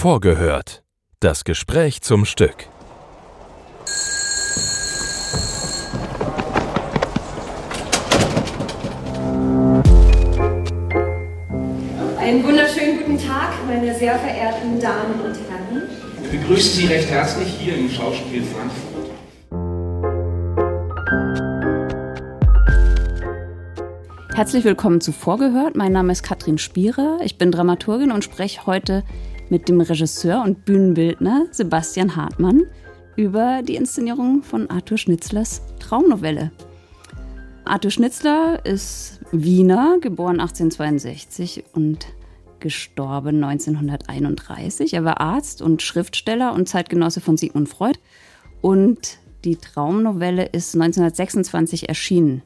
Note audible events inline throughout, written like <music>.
Vorgehört. Das Gespräch zum Stück. Einen wunderschönen guten Tag, meine sehr verehrten Damen und Herren. Ich begrüße Sie recht herzlich hier im Schauspiel Frankfurt. Herzlich willkommen zu Vorgehört. Mein Name ist Katrin Spierer. Ich bin Dramaturgin und spreche heute mit dem Regisseur und Bühnenbildner Sebastian Hartmann über die Inszenierung von Arthur Schnitzlers Traumnovelle. Arthur Schnitzler ist Wiener, geboren 1862 und gestorben 1931. Er war Arzt und Schriftsteller und Zeitgenosse von Sigmund Freud. Und die Traumnovelle ist 1926 erschienen.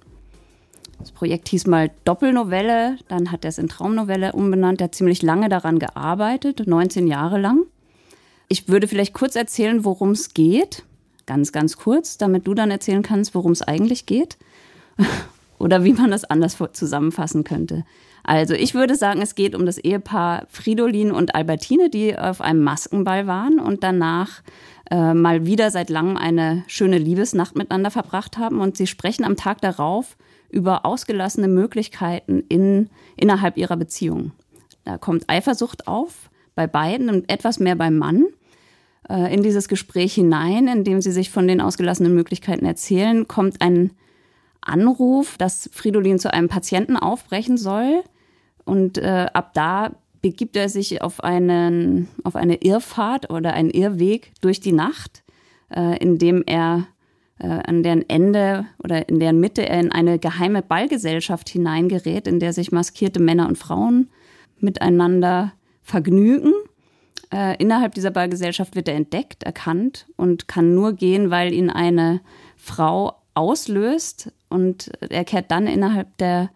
Das Projekt hieß mal Doppelnovelle, dann hat er es in Traumnovelle umbenannt. Er hat ziemlich lange daran gearbeitet, 19 Jahre lang. Ich würde vielleicht kurz erzählen, worum es geht. Ganz, ganz kurz, damit du dann erzählen kannst, worum es eigentlich geht. <laughs> Oder wie man das anders zusammenfassen könnte. Also ich würde sagen, es geht um das Ehepaar Fridolin und Albertine, die auf einem Maskenball waren und danach äh, mal wieder seit langem eine schöne Liebesnacht miteinander verbracht haben. Und sie sprechen am Tag darauf über ausgelassene Möglichkeiten in, innerhalb ihrer Beziehung. Da kommt Eifersucht auf, bei beiden und etwas mehr beim Mann äh, in dieses Gespräch hinein, in dem sie sich von den ausgelassenen Möglichkeiten erzählen, kommt ein Anruf, dass Fridolin zu einem Patienten aufbrechen soll. Und äh, ab da begibt er sich auf, einen, auf eine Irrfahrt oder einen Irrweg durch die Nacht, äh, indem er an deren Ende oder in deren Mitte er in eine geheime Ballgesellschaft hineingerät, in der sich maskierte Männer und Frauen miteinander vergnügen. Äh, innerhalb dieser Ballgesellschaft wird er entdeckt, erkannt und kann nur gehen, weil ihn eine Frau auslöst und er kehrt dann innerhalb der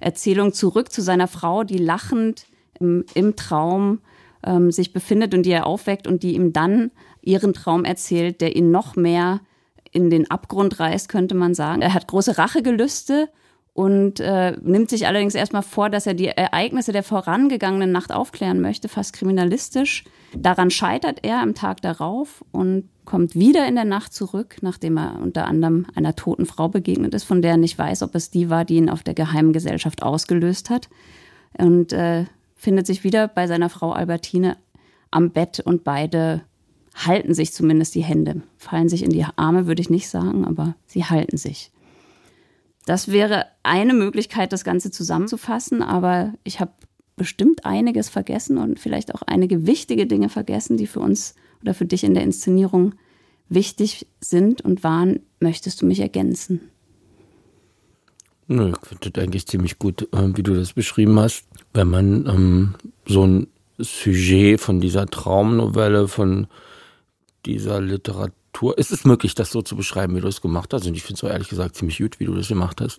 Erzählung zurück zu seiner Frau, die lachend im, im Traum ähm, sich befindet und die er aufweckt und die ihm dann ihren Traum erzählt, der ihn noch mehr in den Abgrund reißt, könnte man sagen. Er hat große Rachegelüste und äh, nimmt sich allerdings erstmal vor, dass er die Ereignisse der vorangegangenen Nacht aufklären möchte, fast kriminalistisch. Daran scheitert er am Tag darauf und kommt wieder in der Nacht zurück, nachdem er unter anderem einer toten Frau begegnet ist, von der er nicht weiß, ob es die war, die ihn auf der geheimen Gesellschaft ausgelöst hat. Und äh, findet sich wieder bei seiner Frau Albertine am Bett und beide halten sich zumindest die Hände. Fallen sich in die Arme, würde ich nicht sagen, aber sie halten sich. Das wäre eine Möglichkeit, das Ganze zusammenzufassen, aber ich habe bestimmt einiges vergessen und vielleicht auch einige wichtige Dinge vergessen, die für uns oder für dich in der Inszenierung wichtig sind und waren. Möchtest du mich ergänzen? Nö, ich finde das eigentlich ziemlich gut, äh, wie du das beschrieben hast. Wenn man ähm, so ein Sujet von dieser Traumnovelle, von dieser Literatur. Ist es möglich, das so zu beschreiben, wie du es gemacht hast? Und ich finde es ehrlich gesagt ziemlich gut, wie du das gemacht hast.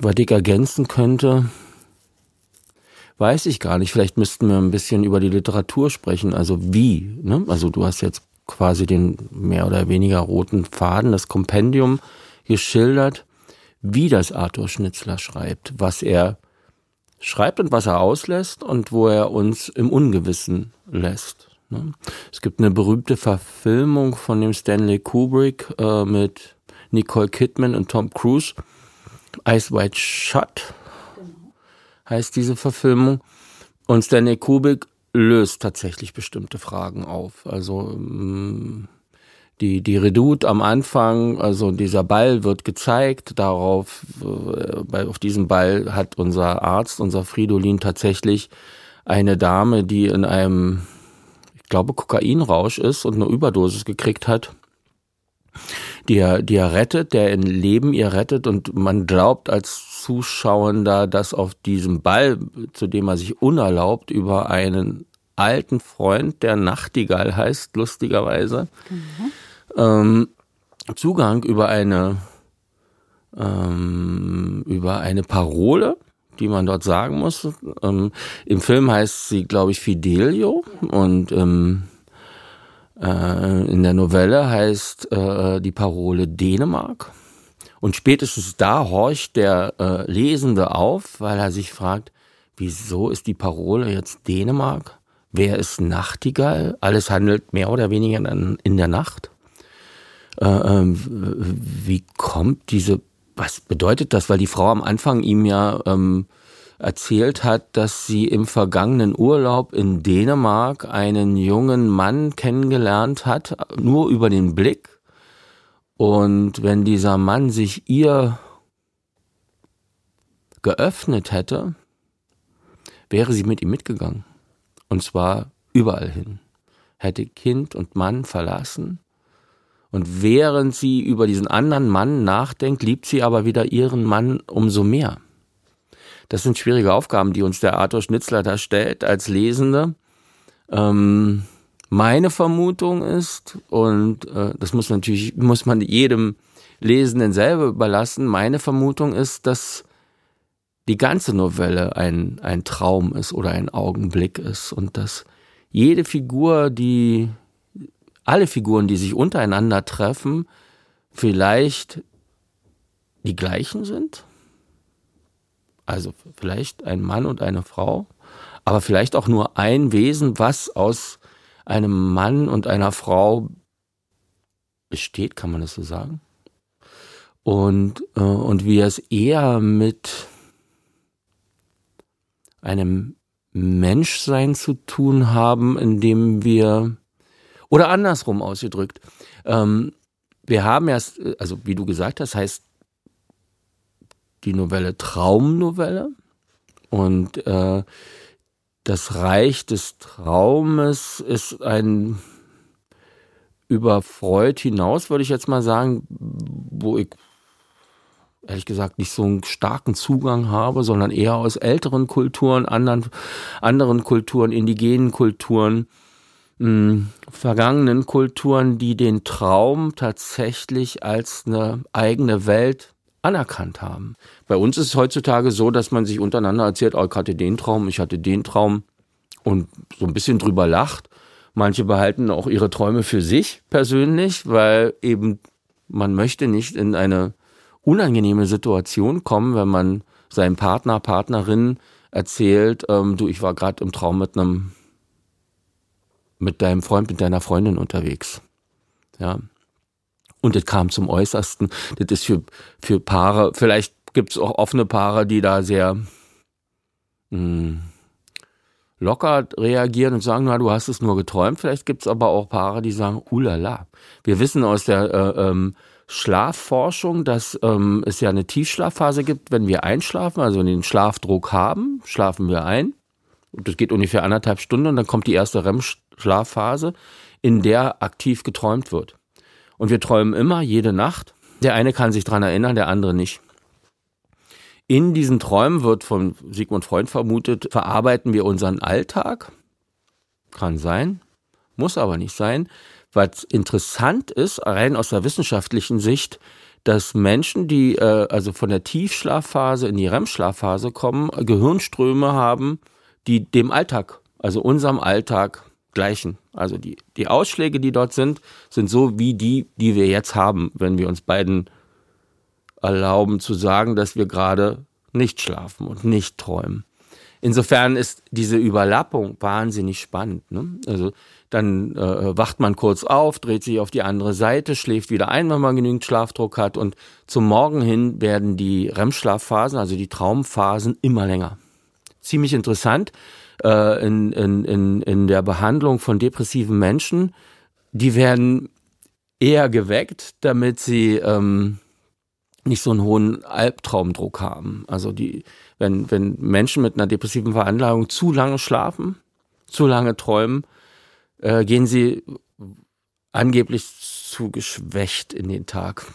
Was ich ergänzen könnte, weiß ich gar nicht. Vielleicht müssten wir ein bisschen über die Literatur sprechen. Also wie? Ne? Also du hast jetzt quasi den mehr oder weniger roten Faden, das Kompendium geschildert, wie das Arthur Schnitzler schreibt, was er schreibt und was er auslässt und wo er uns im Ungewissen lässt. Ne? Es gibt eine berühmte Verfilmung von dem Stanley Kubrick äh, mit Nicole Kidman und Tom Cruise. Ice White Shut heißt diese Verfilmung. Und Stanley Kubrick löst tatsächlich bestimmte Fragen auf. Also mm, die, die Redoute am Anfang, also dieser Ball wird gezeigt, darauf, äh, bei, auf diesem Ball hat unser Arzt, unser Fridolin tatsächlich eine Dame, die in einem glaube, Kokainrausch ist und eine Überdosis gekriegt hat, die er, die er rettet, der in Leben ihr rettet und man glaubt als Zuschauender, dass auf diesem Ball, zu dem er sich unerlaubt über einen alten Freund, der Nachtigall heißt, lustigerweise, mhm. ähm, Zugang über eine ähm, über eine Parole die man dort sagen muss. Ähm, Im Film heißt sie, glaube ich, Fidelio und ähm, äh, in der Novelle heißt äh, die Parole Dänemark. Und spätestens da horcht der äh, Lesende auf, weil er sich fragt, wieso ist die Parole jetzt Dänemark? wer ist Nachtigall? Alles handelt mehr oder weniger in der Nacht. Äh, ähm, wie kommt diese, was bedeutet das? Weil die Frau am Anfang ihm ja ähm, erzählt hat, dass sie im vergangenen Urlaub in Dänemark einen jungen Mann kennengelernt hat, nur über den Blick. Und wenn dieser Mann sich ihr geöffnet hätte, wäre sie mit ihm mitgegangen. Und zwar überall hin. Hätte Kind und Mann verlassen. Und während sie über diesen anderen Mann nachdenkt, liebt sie aber wieder ihren Mann umso mehr. Das sind schwierige Aufgaben, die uns der Arthur Schnitzler da stellt als Lesende. Ähm, meine Vermutung ist, und äh, das muss natürlich, muss man jedem Lesenden selber überlassen, meine Vermutung ist, dass die ganze Novelle ein, ein Traum ist oder ein Augenblick ist und dass jede Figur, die, alle Figuren, die sich untereinander treffen, vielleicht die gleichen sind, also vielleicht ein Mann und eine Frau, aber vielleicht auch nur ein Wesen, was aus einem Mann und einer Frau besteht, kann man das so sagen? Und, äh, und wir es eher mit einem Menschsein zu tun haben, in dem wir, oder andersrum ausgedrückt, ähm, wir haben erst, also wie du gesagt hast, heißt die Novelle Traumnovelle. Und äh, das Reich des Traumes ist ein über Freud hinaus, würde ich jetzt mal sagen, wo ich ehrlich gesagt nicht so einen starken Zugang habe, sondern eher aus älteren Kulturen, anderen, anderen Kulturen, indigenen Kulturen, mh, hm, vergangenen Kulturen, die den Traum tatsächlich als eine eigene Welt anerkannt haben. Bei uns ist es heutzutage so, dass man sich untereinander erzählt, oh, ich hatte den Traum, ich hatte den Traum und so ein bisschen drüber lacht. Manche behalten auch ihre Träume für sich persönlich, weil eben man möchte nicht in eine unangenehme Situation kommen, wenn man seinem Partner, Partnerin erzählt, ähm, du, ich war gerade im Traum mit einem, mit deinem Freund, mit deiner Freundin unterwegs. Ja, und das kam zum Äußersten. Das ist für, für Paare, vielleicht gibt es auch offene Paare, die da sehr mh, hm, locker reagieren und sagen, na, du hast es nur geträumt. Vielleicht gibt es aber auch Paare, die sagen, ulala. Wir wissen aus der äh, ähm, Schlafforschung, dass ähm, es ja eine Tiefschlafphase gibt, wenn wir einschlafen, also den Schlafdruck haben, schlafen wir ein. Und das geht ungefähr anderthalb Stunden und dann kommt die erste REM-Schlafphase, in der aktiv geträumt wird. Und wir träumen immer, jede Nacht. Der eine kann sich dran erinnern, der andere nicht. In diesen Träumen wird von Sigmund Freud vermutet, verarbeiten wir unseren Alltag. Kann sein, muss aber nicht sein. Was interessant ist, rein aus der wissenschaftlichen Sicht, dass Menschen, die äh, also von der Tiefschlafphase in die REM-Schlafphase kommen, Gehirnströme haben, die dem Alltag, also unserem Alltag gleichen. Also die, die Ausschläge, die dort sind, sind so wie die, die wir jetzt haben, wenn wir uns beiden erlauben zu sagen, dass wir gerade nicht schlafen und nicht träumen. Insofern ist diese Überlappung wahnsinnig spannend. Ne? Also dann äh, wacht man kurz auf, dreht sich auf die andere Seite, schläft wieder ein, wenn man genügend Schlafdruck hat und zum Morgen hin werden die REM-Schlafphasen, also die Traumphasen, immer länger. Ziemlich interessant äh, in, in, in, in der Behandlung von depressiven Menschen, die werden eher geweckt, damit sie ähm, nicht so einen hohen Albtraumdruck haben. Also die, wenn, wenn Menschen mit einer depressiven Veranlagung zu lange schlafen, zu lange träumen, äh, gehen sie angeblich zu geschwächt in den Tag.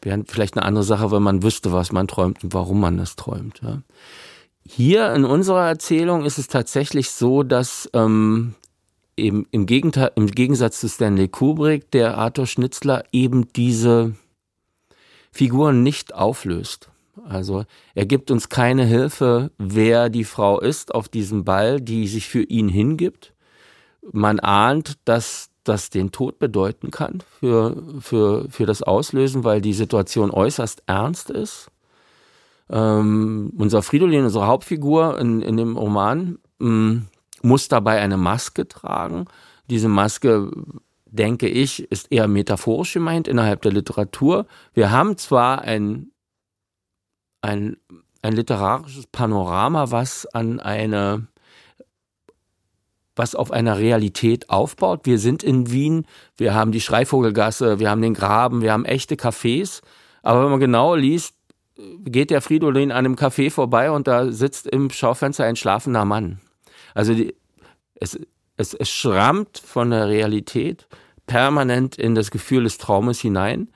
Wäre vielleicht eine andere Sache, wenn man wüsste, was man träumt und warum man das träumt. Ja. Hier in unserer Erzählung ist es tatsächlich so, dass ähm, eben im, Gegenteil, im Gegensatz zu Stanley Kubrick der Arthur Schnitzler eben diese Figuren nicht auflöst. Also er gibt uns keine Hilfe, wer die Frau ist auf diesem Ball, die sich für ihn hingibt. Man ahnt, dass das den Tod bedeuten kann für, für, für das Auslösen, weil die Situation äußerst ernst ist ähm, unser Fridolin, unsere Hauptfigur in, in dem Roman, mh, mm, muss dabei eine Maske tragen. Diese Maske, denke ich, ist eher metaphorisch gemeint innerhalb der Literatur. Wir haben zwar ein, ein, ein literarisches Panorama, was an eine was auf einer Realität aufbaut. Wir sind in Wien, wir haben die Schreivogelgasse, wir haben den Graben, wir haben echte Cafés. Aber wenn man genau liest, geht der Fridolin an einem Café vorbei und da sitzt im Schaufenster ein schlafender Mann. Also die, es, es, es schrammt von der Realität permanent in das Gefühl des Traumes hinein,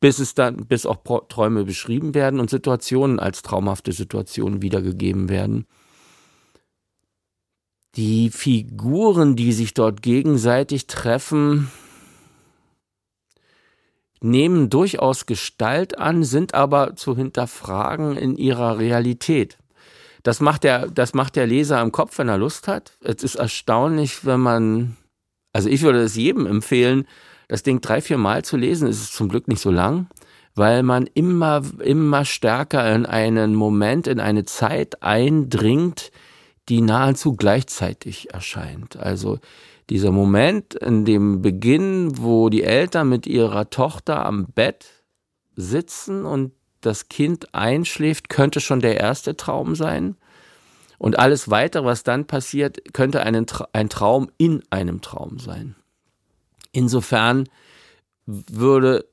bis es dann, bis auch Träume beschrieben werden und Situationen als traumhafte Situationen wiedergegeben werden. Die Figuren, die sich dort gegenseitig treffen, nehmen durchaus Gestalt an, sind aber zu hinterfragen in ihrer Realität. Das macht der, das macht der Leser im Kopf, wenn er Lust hat. Es ist erstaunlich, wenn man, also ich würde es jedem empfehlen, das Ding drei, vier Mal zu lesen. Es ist zum Glück nicht so lang, weil man immer, immer stärker in einen Moment, in eine Zeit eindringt, die nahezu gleichzeitig erscheint. Also dieser Moment in dem Beginn, wo die Eltern mit ihrer Tochter am Bett sitzen und das Kind einschläft, könnte schon der erste Traum sein. Und alles weitere, was dann passiert, könnte ein, ein Traum in einem Traum sein. Insofern würde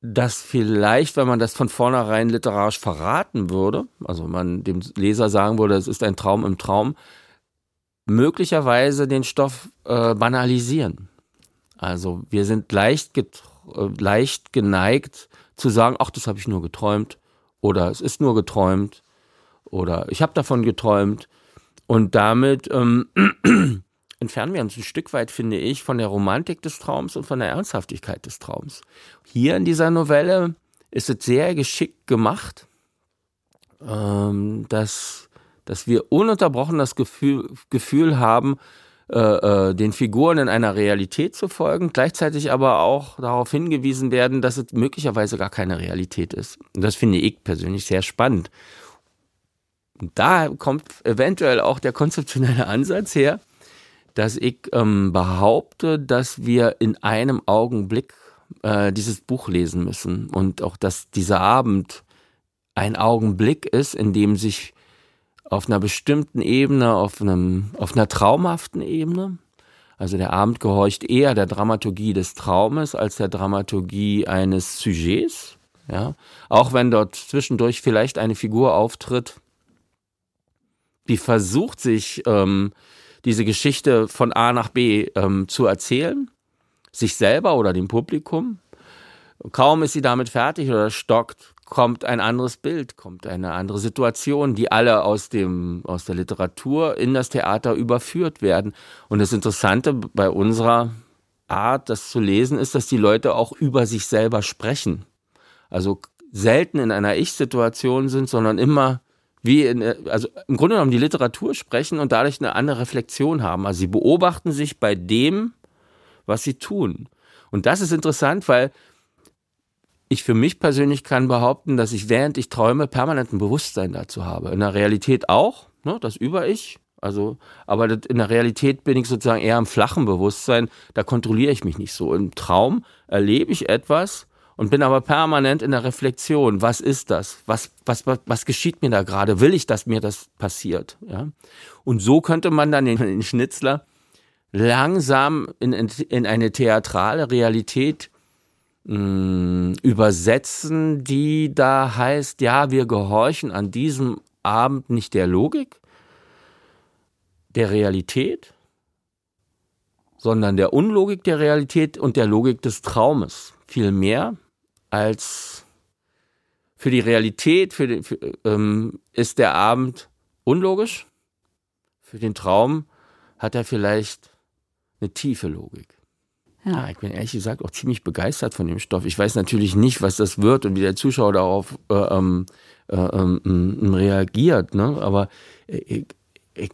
das vielleicht, wenn man das von vornherein literarisch verraten würde, also man dem Leser sagen würde, es ist ein Traum im Traum, möglicherweise den Stoff äh, banalisieren. Also wir sind leicht, äh, leicht geneigt zu sagen, ach, das habe ich nur geträumt oder es ist nur geträumt oder ich habe davon geträumt und damit ähm, <clears throat> entfernen wir uns ein Stück weit, finde ich, von der Romantik des Traums und von der Ernsthaftigkeit des Traums. Hier in dieser Novelle ist es sehr geschickt gemacht, ähm, dass, dass wir ununterbrochen das Gefühl, Gefühl haben, äh, äh, den Figuren in einer Realität zu folgen, gleichzeitig aber auch darauf hingewiesen werden, dass es möglicherweise gar keine Realität ist. Und das finde ich persönlich sehr spannend. Und da kommt eventuell auch der konzeptionelle <laughs> Ansatz her, dass ich ähm, behaupte, dass wir in einem Augenblick äh, dieses Buch lesen müssen und auch, dass dieser Abend ein Augenblick ist, in dem sich auf einer bestimmten Ebene, auf, einem, auf einer traumhaften Ebene, also der Abend gehorcht eher der Dramaturgie des Traumes als der Dramaturgie eines Sujets, ja, auch wenn dort zwischendurch vielleicht eine Figur auftritt, die versucht sich ähm, diese Geschichte von A nach B ähm, zu erzählen, sich selber oder dem Publikum. Kaum ist sie damit fertig oder stockt, kommt ein anderes Bild, kommt eine andere Situation, die alle aus dem, aus der Literatur in das Theater überführt werden. Und das Interessante bei unserer Art, das zu lesen, ist, dass die Leute auch über sich selber sprechen. Also selten in einer Ich-Situation sind, sondern immer wie in, also im Grunde genommen die Literatur sprechen und dadurch eine andere Reflexion haben. Also sie beobachten sich bei dem, was sie tun. Und das ist interessant, weil ich für mich persönlich kann behaupten, dass ich während ich träume permanent ein Bewusstsein dazu habe. In der Realität auch, ne, das Über-Ich. Also, aber in der Realität bin ich sozusagen eher im flachen Bewusstsein. Da kontrolliere ich mich nicht so. Im Traum erlebe ich etwas und bin aber permanent in der Reflexion. Was ist das? Was, was, was, was geschieht mir da gerade? Will ich, dass mir das passiert? Ja? Und so könnte man dann den, den Schnitzler langsam in, in, in eine theatrale Realität mh, mm, übersetzen, die da heißt, ja, wir gehorchen an diesem Abend nicht der Logik, der Realität, sondern der Unlogik der Realität und der Logik des Traumes. Vielmehr als für die Realität für den, für, ähm, ist der Abend unlogisch. Für den Traum hat er vielleicht eine tiefe Logik. Ja. ja. ich bin ehrlich gesagt auch ziemlich begeistert von dem Stoff. Ich weiß natürlich nicht, was das wird und wie der Zuschauer darauf äh, ähm, äh, ähm, reagiert, ne? aber ich, ich,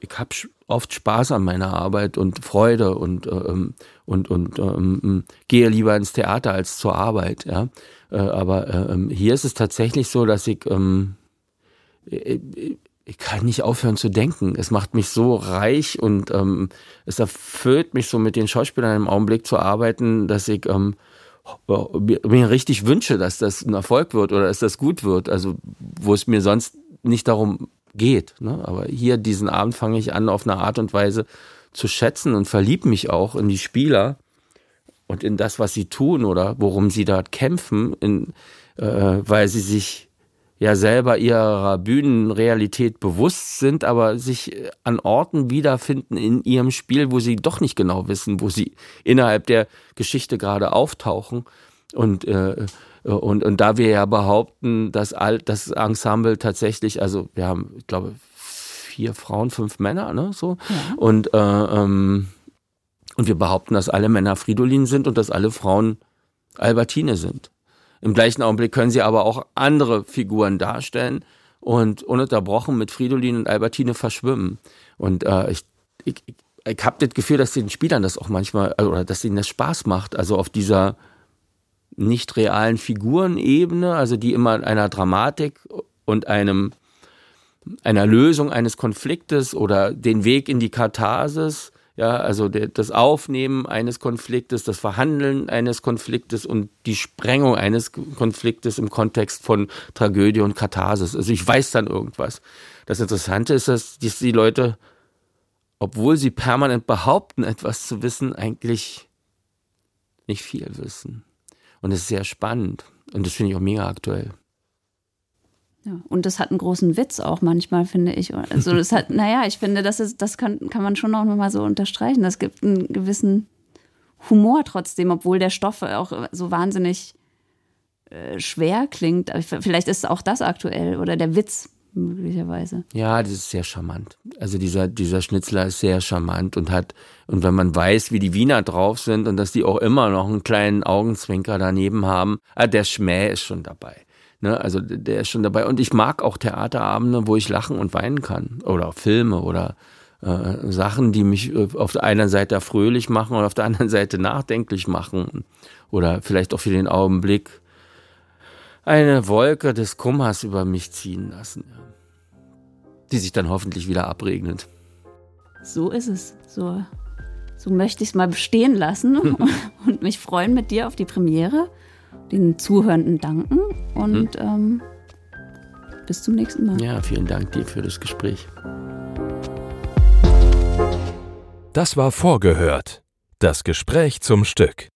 ich habe oft Spaß an meiner Arbeit und Freude und, ähm, und, und ähm, gehe lieber ins Theater als zur Arbeit. Ja? Äh, aber äh, hier ist es tatsächlich so, dass ich, ähm, ich, kann nicht aufhören zu denken. Es macht mich so reich und ähm, es erfüllt mich so mit den Schauspielern im Augenblick zu arbeiten, dass ich ähm, mir richtig wünsche, dass das ein Erfolg wird oder dass das gut wird. Also wo es mir sonst nicht darum geht. Ne? Aber hier diesen Abend fange ich an, auf eine Art und Weise zu schätzen und verliebe mich auch in die Spieler und in das, was sie tun oder worum sie dort kämpfen, in, äh, weil sie sich ja selber ihrer Bühnenrealität bewusst sind, aber sich äh, an Orten wiederfinden in ihrem Spiel, wo sie doch nicht genau wissen, wo sie innerhalb der Geschichte gerade auftauchen. Und, äh, und, und da wir ja behaupten, dass all, das Ensemble tatsächlich, also wir haben, ich glaube, vier Frauen, fünf Männer, ne? So. Ja. Und, äh, ähm, und wir behaupten, dass alle Männer Fridolin sind und dass alle Frauen Albertine sind. Im gleichen Augenblick können sie aber auch andere Figuren darstellen und ununterbrochen mit Fridolin und Albertine verschwimmen. Und äh, ich, ich, ich habe das Gefühl, dass den Spielern das auch manchmal, äh, oder dass ihnen das Spaß macht, also auf dieser nicht realen Figurenebene, also die immer einer Dramatik und einem einer Lösung eines Konfliktes oder den Weg in die Katharsis ja, also der, das Aufnehmen eines Konfliktes, das Verhandeln eines Konfliktes und die Sprengung eines Konfliktes im Kontext von Tragödie und Katharsis. Also ich weiß dann irgendwas. Das Interessante ist, dass die Leute, obwohl sie permanent behaupten, etwas zu wissen, eigentlich nicht viel wissen. Und es ist sehr spannend. Und das finde ich auch mega aktuell. Ja, und das hat einen großen Witz auch manchmal, finde ich. Also das hat, <laughs> naja, ich finde, das ist, das kann, kann man schon auch nochmal so unterstreichen. Das gibt einen gewissen Humor trotzdem, obwohl der Stoff auch so wahnsinnig äh, schwer klingt. Vielleicht ist auch das aktuell oder der Witz möglicherweise. Ja, das ist sehr charmant. Also dieser, dieser Schnitzler ist sehr charmant und hat, und wenn man weiß, wie die Wiener drauf sind und dass die auch immer noch einen kleinen Augenzwinker daneben haben, ah, der Schmäh ist schon dabei. Ne, also der ist schon dabei. Und ich mag auch Theaterabende, wo ich lachen und weinen kann. Oder Filme oder äh, Sachen, die mich äh, auf der einen Seite fröhlich machen und auf der anderen Seite nachdenklich machen. Oder vielleicht auch für den Augenblick eine Wolke des Kummers über mich ziehen lassen. Die sich dann hoffentlich wieder abregnet. So ist es. So, so möchte ich es mal bestehen lassen <laughs> und mich freuen mit dir auf die Premiere den Zuhörenden danken und mhm. ähm, bis zum nächsten Mal. Ja, vielen Dank dir für das Gespräch. Das war vorgehört. Das Gespräch zum Stück.